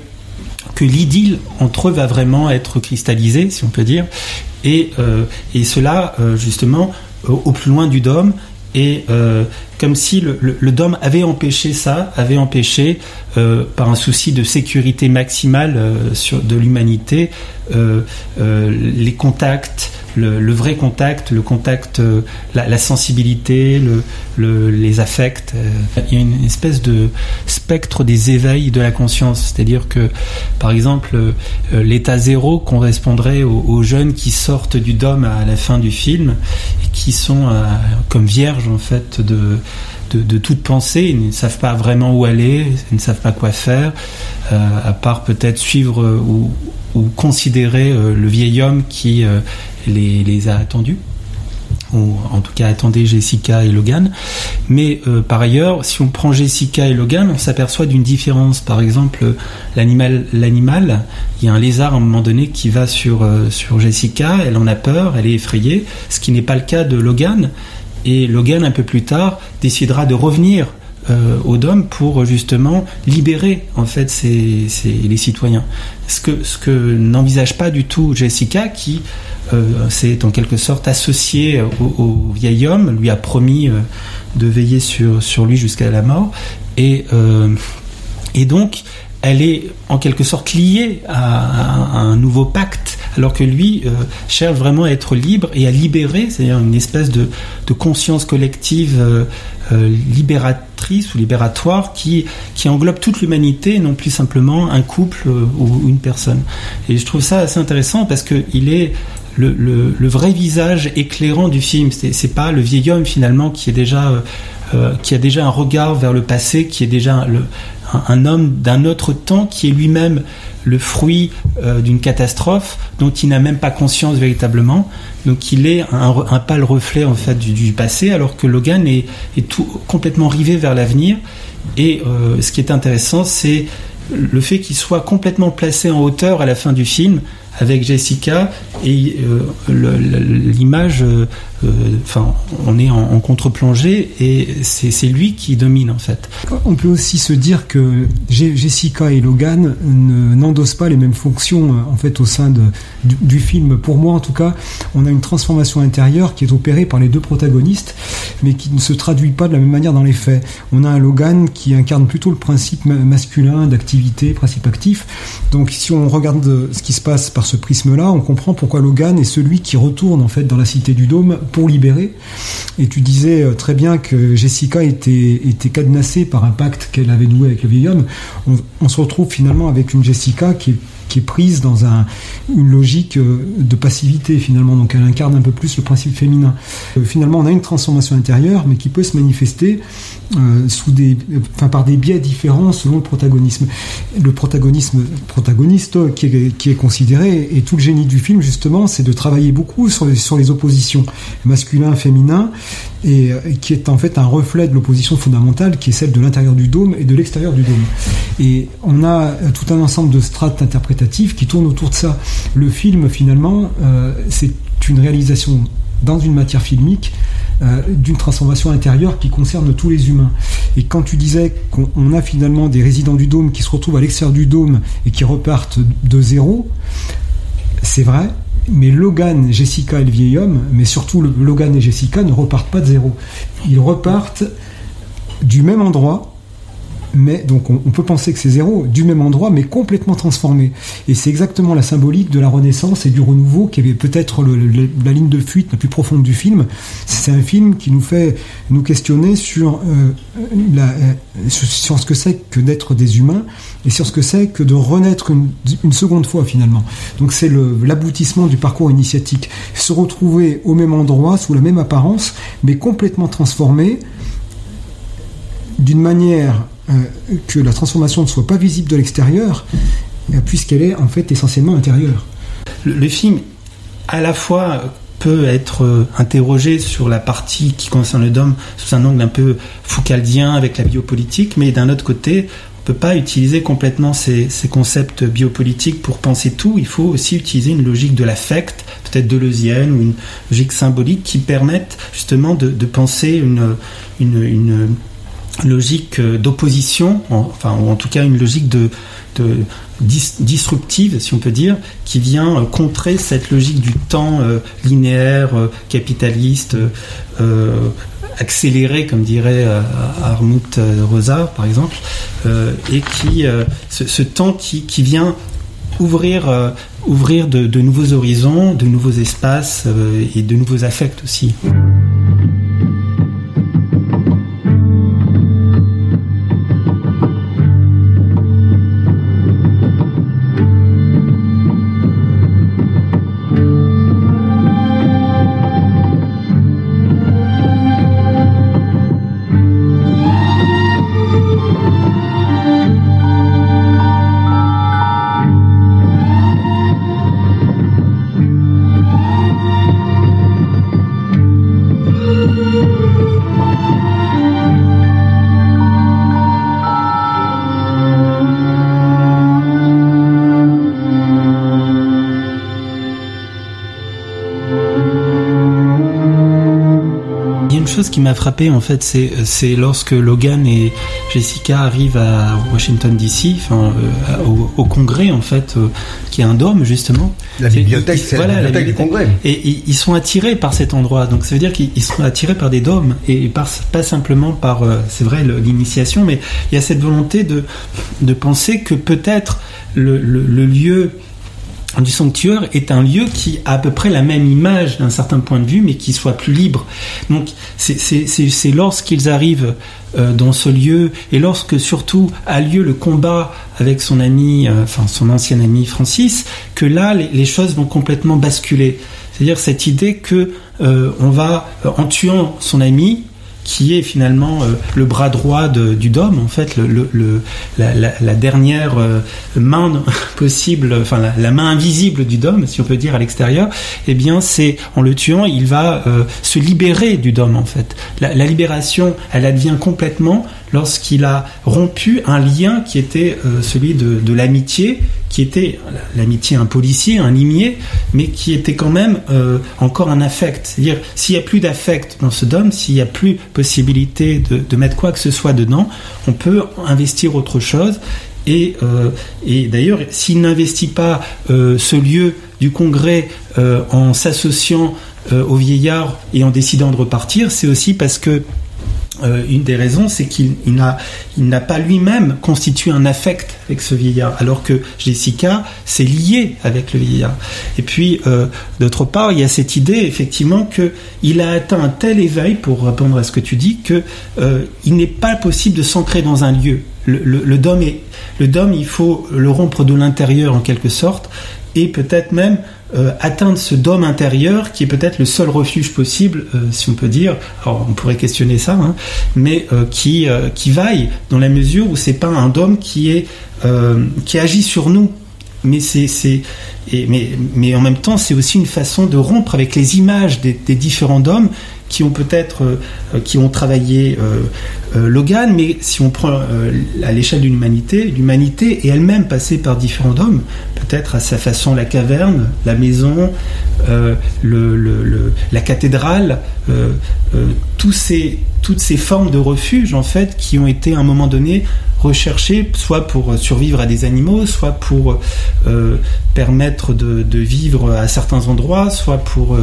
Speaker 3: que l'idylle entre eux va vraiment être cristallisée, si on peut dire. Et, euh, et cela, justement, au, plus loin du dôme, et comme si le, le, dôme avait empêché ça, avait empêché, par un souci de sécurité maximale sur, de l'humanité, les contacts, le, vrai contact, le contact, euh, la, sensibilité, le, les affects. Euh, il y a une espèce de spectre des éveils de la conscience. C'est-à-dire que, par exemple, euh, l'état zéro correspondrait aux, jeunes qui sortent du dôme à la fin du film et qui sont comme vierges en fait de de, toute pensée, ils ne savent pas vraiment où aller, ils ne savent pas quoi faire, à part peut-être suivre ou, ou considérer le vieil homme qui les, a attendus ou en tout cas attendez Jessica et Logan. Mais euh, par ailleurs, si on prend Jessica et Logan, on s'aperçoit d'une différence. Par exemple, l'animal, il y a un lézard à un moment donné qui va sur, euh, sur Jessica, elle en a peur, elle est effrayée, ce qui n'est pas le cas de Logan. Et Logan, un peu plus tard, décidera de revenir euh, au DOM pour justement libérer en fait les citoyens. Ce que, ce que n'envisage pas du tout Jessica qui euh, s'est en quelque sorte associée au, vieil homme, lui a promis euh, de veiller sur, sur lui jusqu'à la mort et, et donc elle est en quelque sorte liée à, un nouveau pacte, alors que lui cherche vraiment à être libre et à libérer, c'est-à-dire une espèce de, conscience collective euh, libératrice ou libératoire qui, qui englobe toute l'humanité non plus simplement un couple euh, ou une personne. Et je trouve ça assez intéressant parce qu'il est le, vrai visage éclairant du film. C'est pas le vieil homme finalement qui est déjà euh, qui a déjà un regard vers le passé, qui est déjà le, un, homme d'un autre temps qui est lui-même le fruit euh, d'une catastrophe dont il n'a même pas conscience véritablement. Donc il est un, pâle reflet en fait du, passé, alors que Logan est, tout, complètement rivé vers l'avenir. Et euh, ce qui est intéressant, c'est le fait qu'il soit complètement placé en hauteur à la fin du film, avec Jessica et l'image euh, enfin, on est en, contre-plongée et c'est lui qui domine en fait.
Speaker 2: On peut aussi se dire que Jessica et Logan n'endossent pas les mêmes fonctions euh, en fait au sein de, du, film. Pour moi, en tout cas, on a une transformation intérieure qui est opérée par les deux protagonistes, mais qui ne se traduit pas de la même manière dans les faits. On a un Logan qui incarne plutôt le principe masculin d'activité, principe actif. Donc, si on regarde ce qui se passe par ce prisme-là, on comprend pourquoi Logan est celui qui retourne en fait dans la cité du Dôme pour libérer. Et tu disais euh, très bien que Jessica était, était cadenassée par un pacte qu'elle avait noué avec le vieil homme. On, se retrouve finalement avec une Jessica qui est qui est prise dans un, une logique euh, de passivité finalement, donc elle incarne un peu plus le principe féminin. Euh, finalement, on a une transformation intérieure, mais qui peut se manifester euh, sous des, enfin, par des biais différents selon le protagonisme. Le protagonisme protagoniste qui est, qui est considéré, et tout le génie du film justement, c'est de travailler beaucoup sur les, sur les oppositions masculin-féminin, et, et qui est en fait un reflet de l'opposition fondamentale qui est celle de l'intérieur du dôme et de l'extérieur du dôme. Et on a tout un ensemble de strates interprétatives qui tournent autour de ça. Le film, finalement, euh, c'est une réalisation dans une matière filmique euh, d'une transformation intérieure qui concerne tous les humains. Et quand tu disais qu'on a finalement des résidents du dôme qui se retrouvent à l'extérieur du dôme et qui repartent de zéro, c'est vrai, mais Logan, Jessica et le vieil homme, mais surtout Logan et Jessica ne repartent pas de zéro. Ils repartent du même endroit, mais donc on, peut penser que c'est zéro, du même endroit, mais complètement transformé. Et c'est exactement la symbolique de la Renaissance et du renouveau qui avait peut-être la ligne de fuite la plus profonde du film. C'est un film qui nous fait nous questionner sur, euh, euh, sur ce que c'est que d'être des humains et sur ce que c'est que de renaître une, seconde fois finalement. Donc c'est l'aboutissement du parcours initiatique. Se retrouver au même endroit, sous la même apparence, mais complètement transformé d'une manière que la transformation ne soit pas visible de l'extérieur, euh, puisqu'elle est en fait essentiellement intérieure.
Speaker 3: Le, film, à la fois peut être euh, interrogé sur la partie qui concerne le DOM sous un angle un peu foucaldien avec la biopolitique, mais d'un autre côté, on ne peut pas utiliser complètement ces, concepts biopolitiques pour penser tout. Il faut aussi utiliser une logique de l'affect, peut-être deleuzienne ou une logique symbolique qui permette justement de, penser une logique euh, d'opposition, enfin ou en tout cas une logique de, disruptive, si on peut dire, qui vient euh, contrer cette logique du temps euh, linéaire, capitaliste, accéléré, comme dirait Armut Rosa, par exemple, et qui ce, temps qui, vient ouvrir, ouvrir de, de, nouveaux horizons, de nouveaux espaces et de nouveaux affects aussi. Qui m'a frappé en fait, c'est lorsque Logan et Jessica arrivent à Washington DC, enfin euh, au, Congrès en fait, euh, qui est un dôme justement.
Speaker 1: La bibliothèque, c'est la, bibliothèque du Congrès.
Speaker 3: Et, ils sont attirés par cet endroit, donc ça veut dire qu'ils sont attirés par des dômes et pas simplement par, euh, c'est vrai, l'initiation, mais il y a cette volonté de de penser que peut-être le, le lieu du sanctuaire est un lieu qui a à peu près la même image d'un certain point de vue, mais qui soit plus libre. Donc c'est lorsqu'ils arrivent euh, dans ce lieu et lorsque surtout a lieu le combat avec son ami, euh, enfin son ancien ami Francis, que là les, choses vont complètement basculer. C'est-à-dire cette idée que euh, on va en tuant son ami, qui est finalement euh, le bras droit du Dôme, en fait, la, dernière euh, main possible, enfin la, main invisible du Dôme, si on peut dire à l'extérieur, eh bien, c'est en le tuant, il va euh, se libérer du Dôme, en fait. La, libération, elle advient complètement lorsqu'il a rompu un lien qui était celui de l'amitié qui était l'amitié un policier, un limier, mais qui était quand même euh, encore un affect. C'est-à-dire, s'il n'y a plus d'affect dans ce dôme, s'il n'y a plus possibilité de, mettre quoi que ce soit dedans, on peut investir autre chose. Et, euh, d'ailleurs, s'il n'investit pas euh, ce lieu du congrès en s'associant aux vieillards et en décidant de repartir, c'est aussi parce que euh, une des raisons, c'est qu'il n'a pas lui-même constitué un affect avec ce vieillard, alors que Jessica s'est liée avec le vieillard. Et puis, euh, d'autre part, il y a cette idée, effectivement, qu'il a atteint un tel éveil, pour répondre à ce que tu dis, qu'il euh, n'est pas possible de s'ancrer dans un lieu. Le, le, dôme le dôme, il faut le rompre de l'intérieur en quelque sorte, et peut-être même euh, atteindre ce dôme intérieur qui est peut-être le seul refuge possible, euh, si on peut dire. Alors on pourrait questionner ça, hein, mais euh, qui qui vaille dans la mesure où c'est pas un dôme qui est qui agit sur nous, mais c'est mais, mais en même temps c'est aussi une façon de rompre avec les images des, différents dômes qui ont peut-être qui ont travaillé Logan, mais si on prend à l'échelle de l'humanité, l'humanité est elle-même passée par différents hommes, peut-être à sa façon la caverne, la maison, le, la cathédrale, tous ces, toutes ces formes de refuge en fait qui ont été à un moment donné recherchées soit pour survivre à des animaux, soit pour permettre de, vivre à certains endroits, soit pour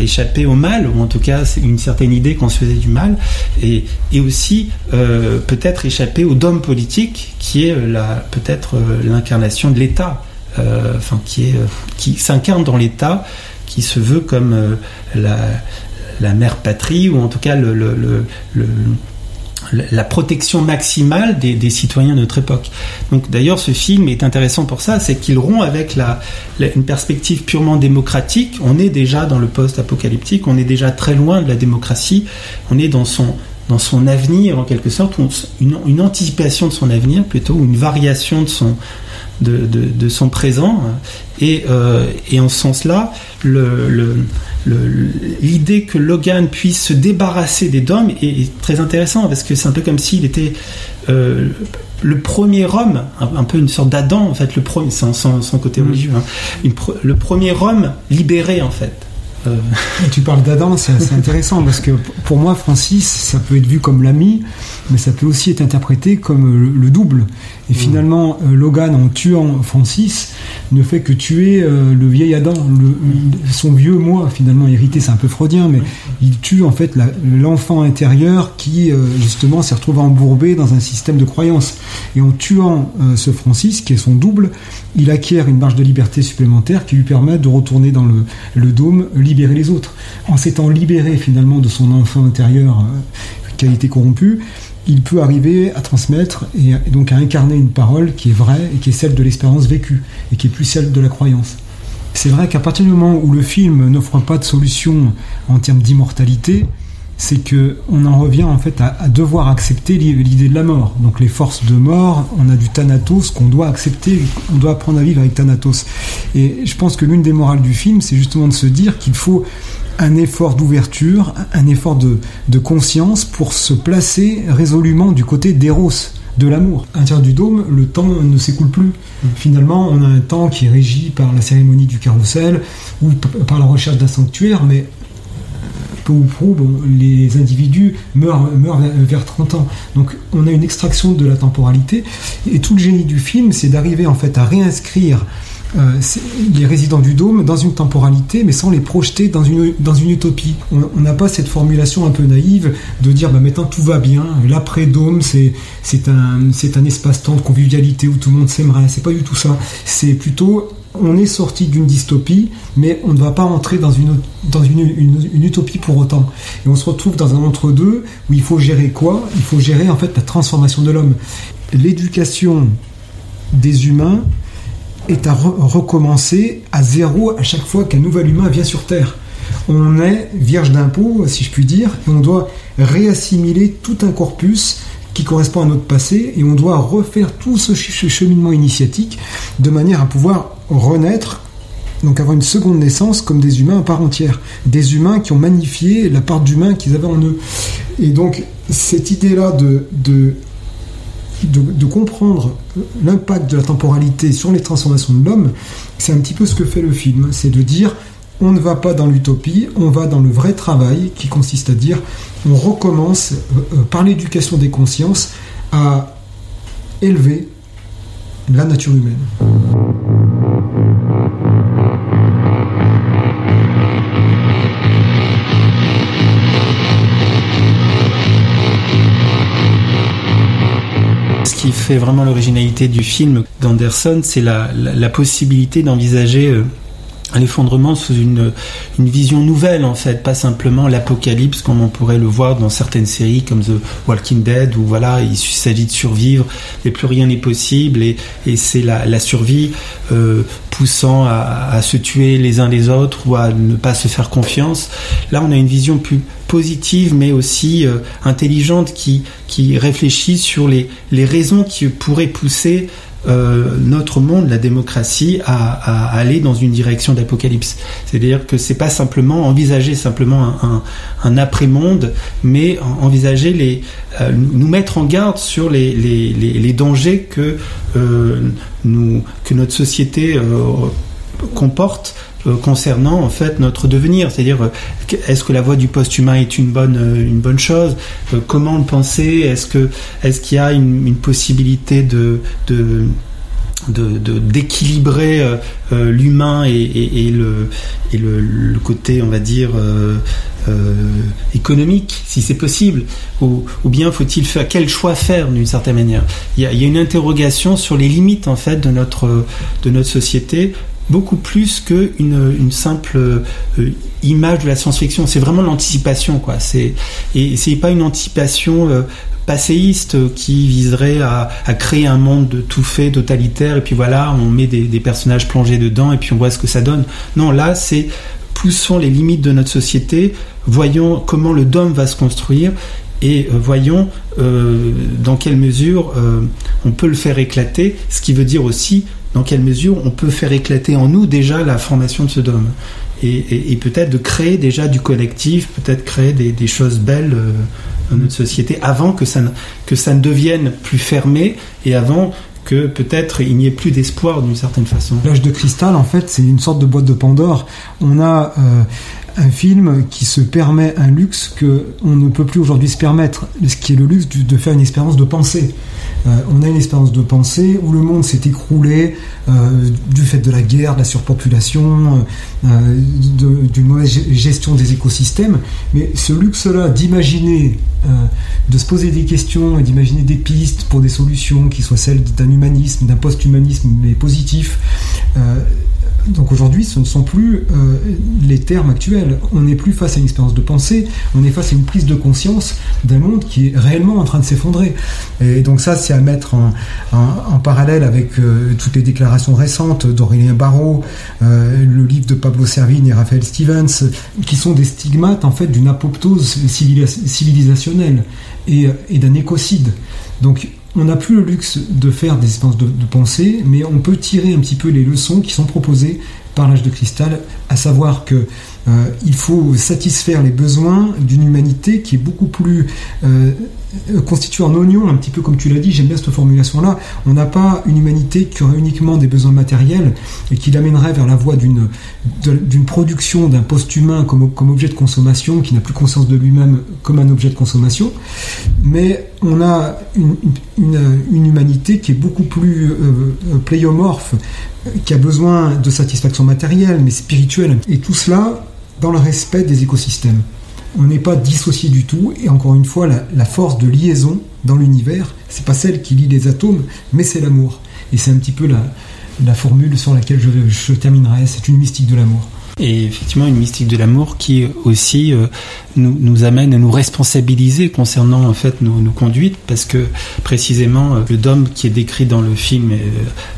Speaker 3: échapper au mal, ou en tout cas une certaine idée qu'on se faisait du mal, et, aussi euh, peut-être échapper au dôme politique qui est peut-être euh, l'incarnation de l'État, euh, enfin qui est qui s'incarne dans l'État, qui se veut comme la, mère patrie ou en tout cas la protection maximale des, citoyens de notre époque. Donc d'ailleurs, ce film est intéressant pour ça, c'est qu'il rompt avec la, une perspective purement démocratique. On est déjà dans le post-apocalyptique, on est déjà très loin de la démocratie, on est dans son dans son avenir en quelque sorte, une, anticipation de son avenir plutôt, une variation de son, de, son présent. Et, euh, et en ce sens-là, l'idée que Logan puisse se débarrasser des dômes est, très intéressant parce que c'est un peu comme s'il était euh, le premier homme, un, peu une sorte d'Adam en fait, le premier, sans, sans, côté mm. religieux, hein, le premier homme libéré en fait.
Speaker 2: Euh. Tu parles d'Adam, c'est intéressant parce que pour moi, Francis, ça peut être vu comme l'ami, mais ça peut aussi être interprété comme le double. Et finalement, euh, Logan, en tuant Francis, ne fait que tuer euh, le vieil Adam, son vieux moi, finalement hérité, c'est un peu freudien, mais il tue en fait l'enfant intérieur qui, justement, s'est retrouvé embourbé dans un système de croyances. Et en tuant ce Francis, qui est son double, il acquiert une marge de liberté supplémentaire qui lui permet de retourner dans le, le dôme, libérer les autres. En s'étant libéré finalement de son enfant intérieur qui a été corrompu, il peut arriver à transmettre et, donc à incarner une parole qui est vraie et qui est celle de l'expérience vécue et qui est plus celle de la croyance. C'est vrai qu'à partir du moment où le film n'offre pas de solution en termes d'immortalité, c'est que on en revient en fait à, devoir accepter l'idée de la mort. Donc les forces de mort, on a du Thanatos qu'on doit accepter, on doit apprendre à vivre avec Thanatos. Et je pense que l'une des morales du film, c'est justement de se dire qu'il faut un effort d'ouverture, un effort de, conscience pour se placer résolument du côté d'Eros, de l'amour. À l'intérieur du dôme, le temps ne s'écoule plus. Finalement, on a un temps qui est régi par la cérémonie du carrousel ou par la recherche d'un sanctuaire, mais peu ou prou, les individus meurent, vers 30 ans. Donc on a une extraction de la temporalité. Et tout le génie du film, c'est d'arriver en fait à réinscrire euh, les résidents du dôme dans une temporalité, mais sans les projeter dans une, utopie. On n'a pas cette formulation un peu naïve de dire bah, maintenant tout va bien, l'après-dôme c'est, un, espace-temps de convivialité où tout le monde s'aimerait. C'est pas du tout ça. C'est plutôt on est sorti d'une dystopie, mais on ne va pas entrer dans, une, utopie pour autant. Et on se retrouve dans un entre-deux où il faut gérer quoi? Il faut gérer en fait la transformation de l'homme. L'éducation des humains est à recommencer à zéro à chaque fois qu'un nouvel humain vient sur Terre. On est vierge d'impôts, si je puis dire, et on doit réassimiler tout un corpus correspond à notre passé et on doit refaire tout ce cheminement initiatique de manière à pouvoir renaître donc avoir une seconde naissance comme des humains à part entière, des humains qui ont magnifié la part d'humain qu'ils avaient en eux. Et donc cette idée-là de, de, de, comprendre l'impact de la temporalité sur les transformations de l'homme, c'est un petit peu ce que fait le film, c'est de dire on ne va pas dans l'utopie, on va dans le vrai travail qui consiste à dire on recommence euh, euh, par l'éducation des consciences à élever la nature humaine.
Speaker 3: qui fait vraiment l'originalité du film d'Anderson, c'est la, possibilité d'envisager euh, l'effondrement sous une, une vision nouvelle en fait, pas simplement l'apocalypse comme on pourrait le voir dans certaines séries comme The Walking Dead où voilà il s'agit de survivre et plus rien n'est possible et, et c'est la, la, survie euh, poussant à, à, se tuer les uns les autres ou à ne pas se faire confiance. Là on a une vision plus positive mais aussi euh, intelligente qui, qui réfléchit sur les, les raisons qui pourraient pousser euh, notre monde, la démocratie, à, aller dans une direction d'apocalypse. C'est-à-dire que c'est pas simplement envisager simplement un, après-monde, mais envisager les, euh, nous mettre en garde sur les, les, dangers que euh, nous, que notre société comporte concernant en fait notre devenir, c'est-à-dire est-ce que la voie du post-humain est une bonne une bonne chose, comment le penser, est-ce que est-ce qu'il y a une, possibilité de, de d'équilibrer euh, l'humain et, le, et le, côté on va dire euh, euh, économique si c'est possible? Ou, ou bien faut-il faire quel choix faire d'une certaine manière? Il y, a, il y, a, une interrogation sur les limites en fait de notre de notre société beaucoup plus qu'une une simple euh, image de la science-fiction. C'est vraiment l'anticipation, quoi. C'est et c'est pas une anticipation euh, passéiste qui viserait à, créer un monde tout fait, totalitaire, et puis voilà, on met des, personnages plongés dedans, et puis on voit ce que ça donne. Non, là, c'est poussons les limites de notre société, voyons comment le dôme va se construire, et euh, voyons euh, dans quelle mesure euh, on peut le faire éclater, ce qui veut dire aussi dans quelle mesure on peut faire éclater en nous déjà la formation de ce dôme. Et, peut-être de créer déjà du collectif, peut-être créer des, choses belles dans notre société avant que ça, ne, que ça ne devienne plus fermé et avant que peut-être il n'y ait plus d'espoir d'une certaine façon.
Speaker 2: L'âge de cristal, en fait, c'est une sorte de boîte de Pandore. On a un film qui se permet un luxe que on ne peut plus aujourd'hui se permettre, ce qui est le luxe de faire une expérience de pensée. Euh, on a une expérience de pensée où le monde s'est écroulé euh, du fait de la guerre, de la surpopulation, euh, d'une mauvaise gestion des écosystèmes. Mais ce luxe-là d'imaginer, de se poser des questions et d'imaginer des pistes pour des solutions qui soient celles d'un humanisme, d'un post-humanisme mais positif, donc aujourd'hui, ce ne sont plus euh, les termes actuels. On n'est plus face à une expérience de pensée, on est face à une prise de conscience d'un monde qui est réellement en train de s'effondrer. Et donc ça, c'est à mettre en, parallèle avec euh, toutes les déclarations récentes d'Aurélien Barrault, euh, le livre de Pablo Servigne et Raphaël Stevens, qui sont des stigmates en fait d'une apoptose civilisationnelle et, et d'un écocide. Donc on n'a plus le luxe de faire des expériences de, pensée, mais on peut tirer un petit peu les leçons qui sont proposées l'âge de cristal, à savoir que euh, il faut satisfaire les besoins d'une humanité qui est beaucoup plus euh, constituée en oignon, un petit peu comme tu l'as dit, j'aime bien cette formulation-là. On n'a pas une humanité qui aurait uniquement des besoins matériels et qui l'amènerait vers la voie d'une production d'un post-humain comme, comme objet de consommation, qui n'a plus conscience de lui-même comme un objet de consommation. Mais on a une, humanité qui est beaucoup plus euh, pléiomorphe, qui a besoin de satisfaction matérielle, mais spirituelle. Et tout cela dans le respect des écosystèmes. On n'est pas dissocié du tout, et encore une fois, la, force de liaison dans l'univers, c'est pas celle qui lie les atomes, mais c'est l'amour. Et c'est un petit peu la, la formule sur laquelle je, je terminerai, c'est une mystique de l'amour.
Speaker 3: Et effectivement, une mystique de l'amour qui aussi euh, nous, amène à nous responsabiliser concernant en fait nos, nos conduites, parce que précisément euh, le dôme qui est décrit dans le film euh,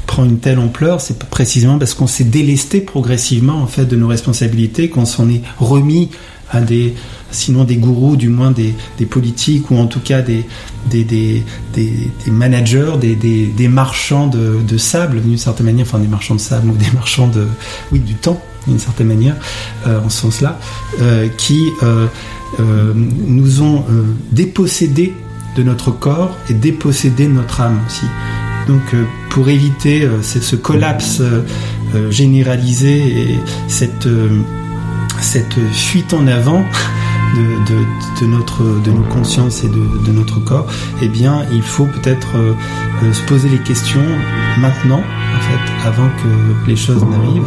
Speaker 3: prend une telle ampleur, c'est précisément parce qu'on s'est délesté progressivement en fait de nos responsabilités, qu'on s'en est remis à des sinon des gourous, du moins des, politiques ou en tout cas des, managers, des, marchands de, de sable d'une certaine manière, enfin des marchands de sable ou des marchands de, oui, du temps d'une certaine manière, euh, en ce sens-là, euh, qui euh, nous ont dépossédés de notre corps et dépossédés de notre âme aussi. Donc pour éviter ce collapse généralisé et cette, cette fuite en avant, de, notre, de nos consciences et de, notre corps, eh bien, il faut peut-être euh, euh, se poser les questions maintenant, avant que les choses n'arrivent.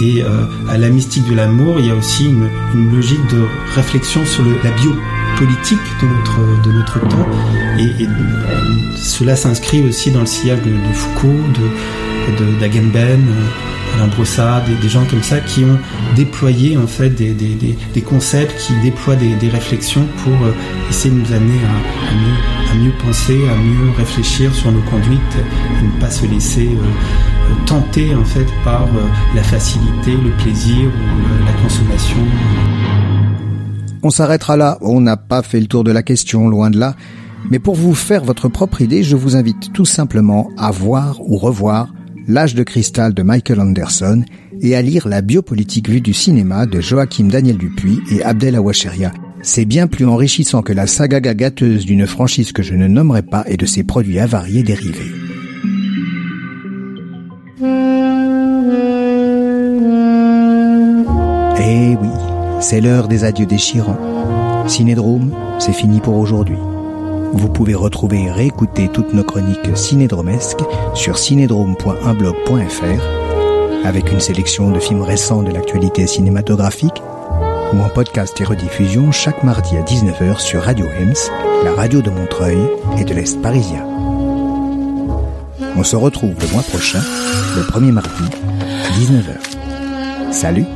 Speaker 3: Et euh, à la mystique de l'amour, il y a aussi une, logique de réflexion sur la biopolitique de notre, de notre temps. Et, cela s'inscrit aussi dans le sillage de, Foucault, de, d'Agamben, Alain Brossard, des, gens comme ça qui ont déployé en fait des, des, concepts, qui déploient des, réflexions pour euh, essayer de nous amener à, mieux, penser, à mieux réfléchir sur nos conduites et ne pas se laisser euh, tenter en fait par euh, la facilité, le plaisir ou la consommation.
Speaker 1: On s'arrêtera là, on n'a pas fait le tour de la question, loin de là. Mais pour vous faire votre propre idée, je vous invite tout simplement à voir ou revoir L'âge de cristal de Michael Anderson et à lire La biopolitique vue du cinéma de Joachim Daniel Dupuis et Abdel Awacheria. C'est bien plus enrichissant que la saga gâteuse d'une franchise que je ne nommerai pas et de ses produits avariés dérivés. Eh oui, c'est l'heure des adieux déchirants. Cinédrome, c'est fini pour aujourd'hui. Vous pouvez retrouver et réécouter toutes nos chroniques cinédromesques sur cinédrome.unblog.fr avec une sélection de films récents de l'actualité cinématographique ou en podcast et rediffusion chaque mardi à 19h sur Radio Hems, la radio de Montreuil et de l'Est parisien. On se retrouve le mois prochain, le premier mardi, à 19h. Salut